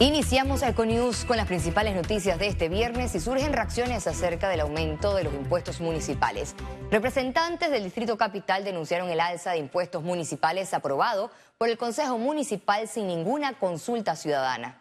Iniciamos Econews con las principales noticias de este viernes y surgen reacciones acerca del aumento de los impuestos municipales. Representantes del Distrito Capital denunciaron el alza de impuestos municipales aprobado por el Consejo Municipal sin ninguna consulta ciudadana.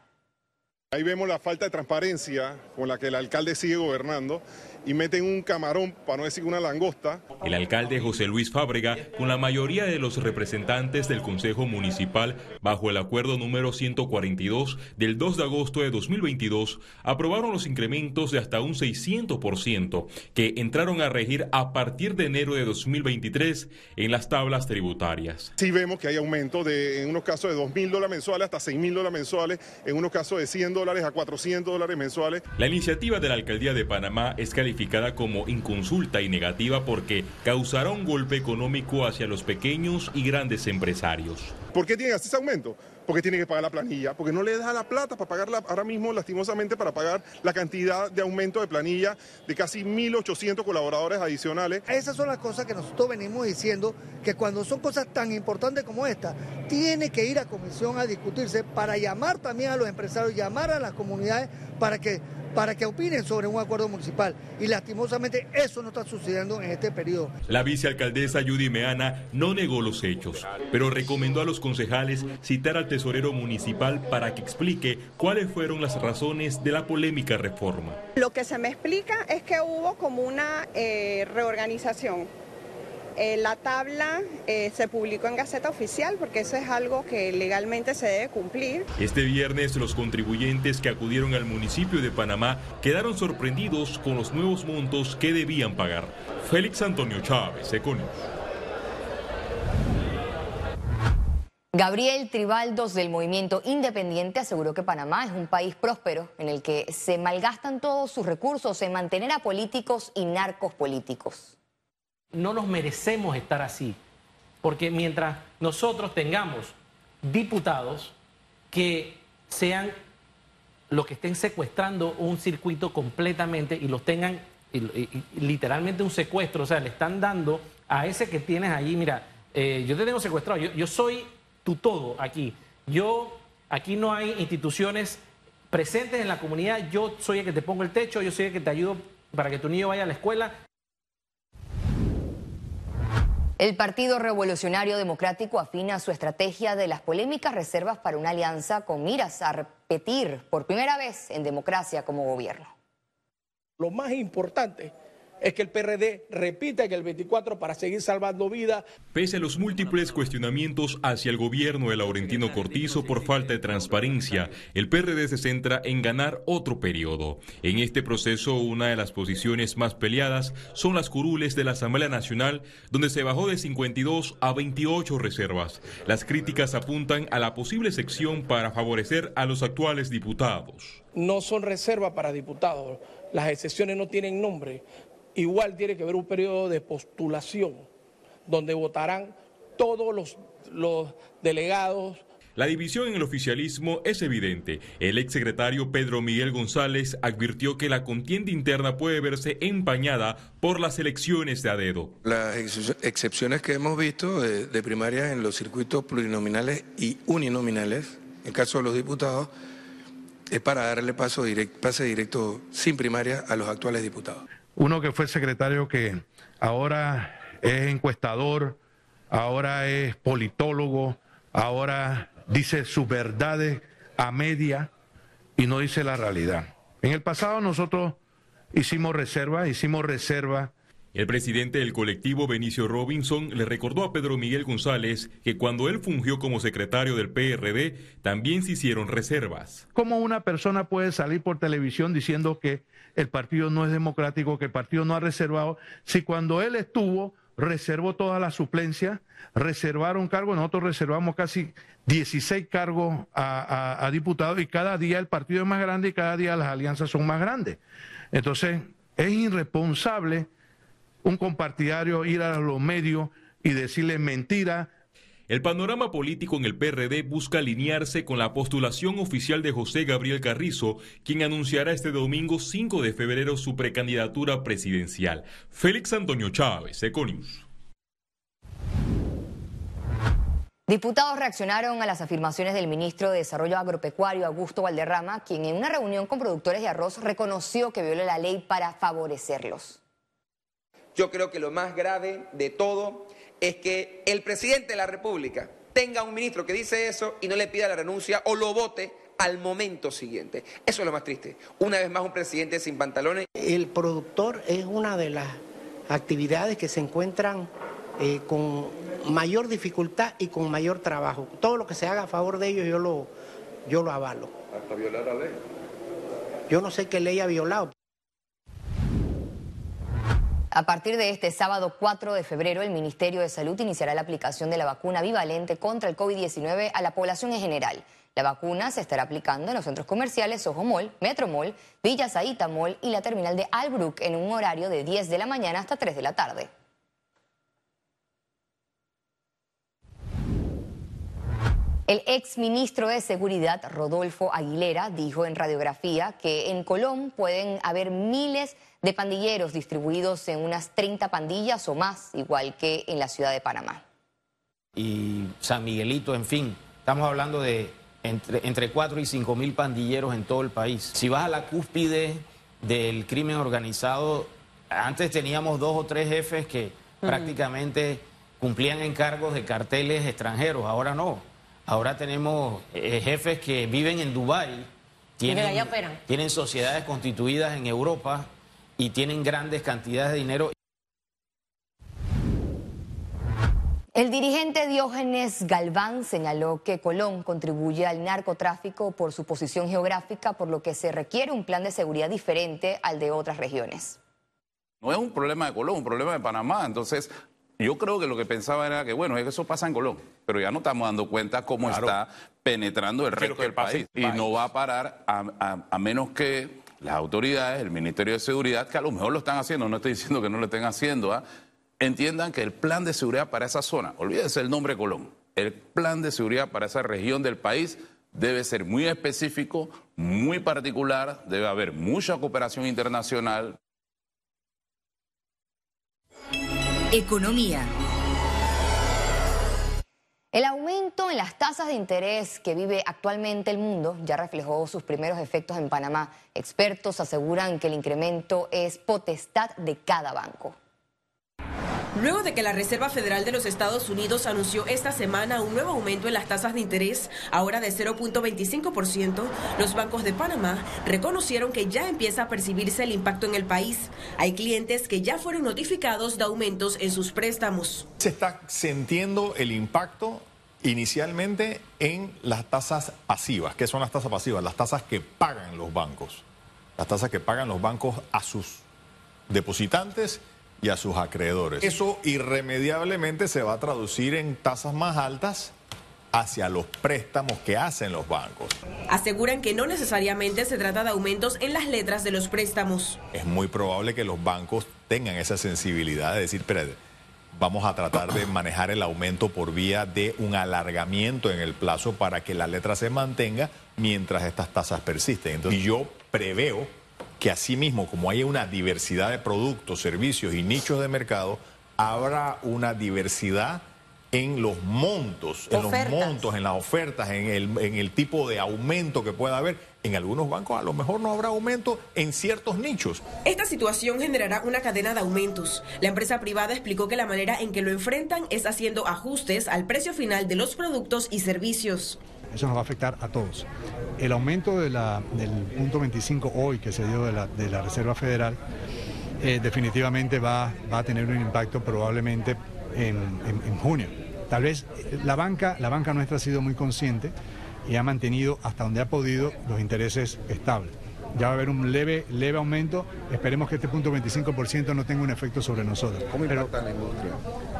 Ahí vemos la falta de transparencia con la que el alcalde sigue gobernando y meten un camarón, para no decir una langosta. El alcalde José Luis Fábrega, con la mayoría de los representantes del Consejo Municipal, bajo el acuerdo número 142 del 2 de agosto de 2022, aprobaron los incrementos de hasta un 600% que entraron a regir a partir de enero de 2023 en las tablas tributarias. Sí vemos que hay aumento de, en unos casos de 2 mil dólares mensuales hasta 6 mil dólares mensuales, en unos casos de 100 dólares a 400 dólares mensuales. La iniciativa de la Alcaldía de Panamá es calificada como inconsulta y negativa porque causará un golpe económico hacia los pequeños y grandes empresarios. ¿Por qué tiene ese aumento? Porque tiene que pagar la planilla, porque no le da la plata para pagarla ahora mismo, lastimosamente, para pagar la cantidad de aumento de planilla de casi 1.800 colaboradores adicionales. Esas son las cosas que nosotros venimos diciendo, que cuando son cosas tan importantes como esta, tiene que ir a comisión a discutirse para llamar también a los empresarios, llamar a las comunidades para que para que opinen sobre un acuerdo municipal. Y lastimosamente eso no está sucediendo en este periodo. La vicealcaldesa Judy Meana no negó los hechos, pero recomendó a los concejales citar al tesorero municipal para que explique cuáles fueron las razones de la polémica reforma. Lo que se me explica es que hubo como una eh, reorganización eh, la tabla eh, se publicó en Gaceta Oficial porque eso es algo que legalmente se debe cumplir. Este viernes los contribuyentes que acudieron al municipio de Panamá quedaron sorprendidos con los nuevos montos que debían pagar. Félix Antonio Chávez, Econius. Gabriel Tribaldos del Movimiento Independiente aseguró que Panamá es un país próspero en el que se malgastan todos sus recursos en mantener a políticos y narcos políticos no nos merecemos estar así, porque mientras nosotros tengamos diputados que sean los que estén secuestrando un circuito completamente y los tengan literalmente un secuestro, o sea, le están dando a ese que tienes allí, mira, eh, yo te tengo secuestrado, yo, yo soy tu todo aquí, yo, aquí no hay instituciones presentes en la comunidad, yo soy el que te pongo el techo, yo soy el que te ayudo para que tu niño vaya a la escuela, el Partido Revolucionario Democrático afina su estrategia de las polémicas reservas para una alianza con miras a repetir por primera vez en democracia como gobierno. Lo más importante es que el PRD repita en el 24 para seguir salvando vidas. Pese a los múltiples cuestionamientos hacia el gobierno de Laurentino Cortizo por falta de transparencia, el PRD se centra en ganar otro periodo. En este proceso, una de las posiciones más peleadas son las curules de la Asamblea Nacional, donde se bajó de 52 a 28 reservas. Las críticas apuntan a la posible sección para favorecer a los actuales diputados. No son reservas para diputados. Las excepciones no tienen nombre. Igual tiene que haber un periodo de postulación donde votarán todos los, delegados la división en el oficialismo es evidente. El exsecretario Pedro Miguel González advirtió que la contienda interna puede verse empañada por las elecciones de a dedo. Las excepciones que hemos visto de, de primarias en los circuitos plurinominales y uninominales, en caso de los diputados, es para darle paso pase directo sin primaria a los actuales diputados uno que fue secretario que ahora es encuestador, ahora es politólogo, ahora dice sus verdades a media y no dice la realidad. En el pasado nosotros hicimos reserva, hicimos reserva. El presidente del colectivo Benicio Robinson le recordó a Pedro Miguel González que cuando él fungió como secretario del PRD también se hicieron reservas. ¿Cómo una persona puede salir por televisión diciendo que el partido no es democrático, que el partido no ha reservado, si cuando él estuvo reservó toda la suplencia, reservaron cargos, nosotros reservamos casi 16 cargos a, diputados y cada día el partido es más grande y cada día las alianzas son más grandes. Entonces, es irresponsable un compartidario ir a los medios y decirle mentira el panorama político en el PRD busca alinearse con la postulación oficial de José Gabriel Carrizo, quien anunciará este domingo 5 de febrero su precandidatura presidencial. Félix Antonio Chávez, Econius. Diputados reaccionaron a las afirmaciones del ministro de Desarrollo Agropecuario, Augusto Valderrama, quien en una reunión con productores de arroz reconoció que viola la ley para favorecerlos. Yo creo que lo más grave de todo es que el presidente de la República tenga un ministro que dice eso y no le pida la renuncia o lo vote al momento siguiente. Eso es lo más triste. Una vez más un presidente sin pantalones. El productor es una de las actividades que se encuentran eh, con mayor dificultad y con mayor trabajo. Todo lo que se haga a favor de ellos yo lo, yo lo avalo. Hasta violar la ley. Yo no sé qué ley ha violado. A partir de este sábado 4 de febrero, el Ministerio de Salud iniciará la aplicación de la vacuna bivalente contra el COVID-19 a la población en general. La vacuna se estará aplicando en los centros comerciales Soho Mall, Metro Mall, Villa Zaita Mall y la terminal de Albrook en un horario de 10 de la mañana hasta 3 de la tarde. El ex ministro de Seguridad, Rodolfo Aguilera, dijo en radiografía que en Colón pueden haber miles de pandilleros distribuidos en unas 30 pandillas o más, igual que en la ciudad de Panamá. Y San Miguelito, en fin, estamos hablando de entre, entre 4 y 5 mil pandilleros en todo el país. Si vas a la cúspide del crimen organizado, antes teníamos dos o tres jefes que prácticamente cumplían encargos de carteles extranjeros, ahora no. Ahora tenemos eh, jefes que viven en Dubái, tienen, tienen sociedades constituidas en Europa y tienen grandes cantidades de dinero. El dirigente Diógenes Galván señaló que Colón contribuye al narcotráfico por su posición geográfica, por lo que se requiere un plan de seguridad diferente al de otras regiones. No es un problema de Colón, es un problema de Panamá. Entonces, yo creo que lo que pensaba era que, bueno, es que eso pasa en Colón, pero ya no estamos dando cuenta cómo está penetrando el resto del país. Y no va a parar a, menos que las autoridades, el Ministerio de Seguridad, que a lo mejor lo están haciendo, no estoy diciendo que no lo estén haciendo, ¿ah? entiendan que el plan de seguridad para esa zona, olvídense el nombre Colón, el plan de seguridad para esa región del país debe ser muy específico, muy particular, debe haber mucha cooperación internacional. Economía. El aumento en las tasas de interés que vive actualmente el mundo ya reflejó sus primeros efectos en Panamá. Expertos aseguran que el incremento es potestad de cada banco. Luego de que la Reserva Federal de los Estados Unidos anunció esta semana un nuevo aumento en las tasas de interés, ahora de 0.25%, los bancos de Panamá reconocieron que ya empieza a percibirse el impacto en el país. Hay clientes que ya fueron notificados de aumentos en sus préstamos. Se está sintiendo el impacto inicialmente en las tasas pasivas. ¿Qué son las tasas pasivas? Las tasas que pagan los bancos. Las tasas que pagan los bancos a sus depositantes y a sus acreedores. Eso irremediablemente se va a traducir en tasas más altas hacia los préstamos que hacen los bancos. Aseguran que no necesariamente se trata de aumentos en las letras de los préstamos. Es muy probable que los bancos tengan esa sensibilidad de decir, espérate, vamos a tratar de manejar el aumento por vía de un alargamiento en el plazo para que la letra se mantenga mientras estas tasas persisten. Entonces, yo preveo que asimismo, como hay una diversidad de productos, servicios y nichos de mercado, habrá una diversidad en los montos, en los montos, en las ofertas, en el, en el tipo de aumento que pueda haber. En algunos bancos a lo mejor no habrá aumento en ciertos nichos. Esta situación generará una cadena de aumentos. La empresa privada explicó que la manera en que lo enfrentan es haciendo ajustes al precio final de los productos y servicios. Eso nos va a afectar a todos. El aumento del punto 25 hoy que se dio de la, Reserva Federal eh, definitivamente va, va, a tener un impacto probablemente en, en, junio. Tal vez eh, la banca, la banca nuestra ha sido muy consciente y ha mantenido hasta donde ha podido los intereses estables ya va a haber un leve, leve aumento. Esperemos que este punto 25% no tenga un efecto sobre nosotros. ¿Cómo impacta la industria?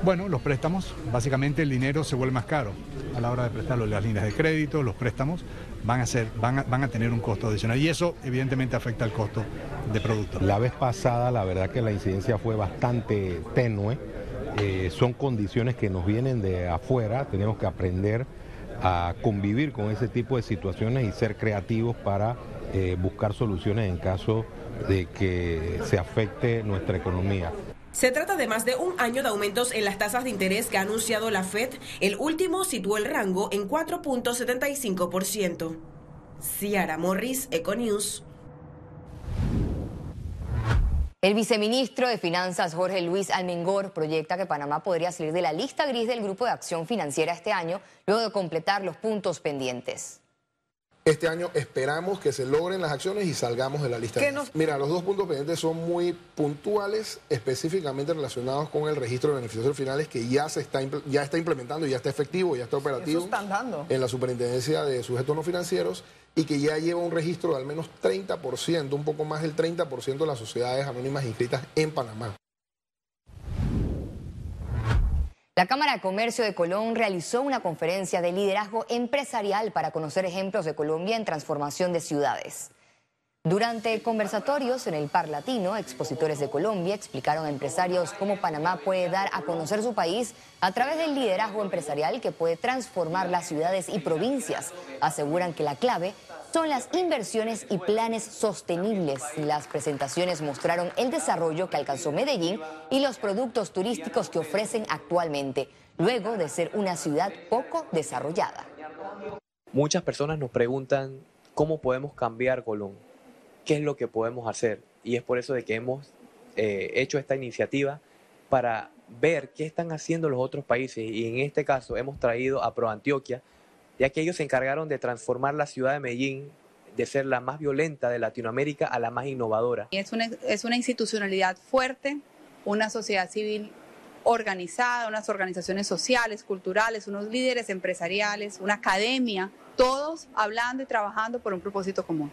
Bueno, los préstamos, básicamente el dinero se vuelve más caro a la hora de prestarlo. Las líneas de crédito, los préstamos van a, ser, van van a tener un costo adicional y eso evidentemente afecta al costo de producto. La vez pasada la verdad que la incidencia fue bastante tenue. Eh, son condiciones que nos vienen de afuera, tenemos que aprender a convivir con ese tipo de situaciones y ser creativos para eh, buscar soluciones en caso de que se afecte nuestra economía. Se trata de más de un año de aumentos en las tasas de interés que ha anunciado la Fed. El último situó el rango en 4.75%. Ciara Morris, Econews. El viceministro de Finanzas, Jorge Luis Almengor, proyecta que Panamá podría salir de la lista gris del Grupo de Acción Financiera este año, luego de completar los puntos pendientes. Este año esperamos que se logren las acciones y salgamos de la lista. gris. Mira, los dos puntos pendientes son muy puntuales, específicamente relacionados con el registro de beneficiarios finales que ya se está ya está implementando, ya está efectivo, ya está operativo están dando. en la Superintendencia de Sujetos No Financieros y que ya lleva un registro de al menos 30%, un poco más del 30% de las sociedades anónimas inscritas en Panamá. La Cámara de Comercio de Colón realizó una conferencia de liderazgo empresarial para conocer ejemplos de Colombia en transformación de ciudades. Durante conversatorios en el Par Latino, expositores de Colombia explicaron a empresarios cómo Panamá puede dar a conocer su país a través del liderazgo empresarial que puede transformar las ciudades y provincias. Aseguran que la clave son las inversiones y planes sostenibles. Las presentaciones mostraron el desarrollo que alcanzó Medellín y los productos turísticos que ofrecen actualmente, luego de ser una ciudad poco desarrollada. Muchas personas nos preguntan cómo podemos cambiar Colón, qué es lo que podemos hacer. Y es por eso de que hemos eh, hecho esta iniciativa para ver qué están haciendo los otros países. Y en este caso hemos traído a ProAntioquia, ya que ellos se encargaron de transformar la ciudad de Medellín de ser la más violenta de Latinoamérica a la más innovadora. Es una, es una institucionalidad fuerte, una sociedad civil organizada, unas organizaciones sociales, culturales, unos líderes empresariales, una academia, todos hablando y trabajando por un propósito común.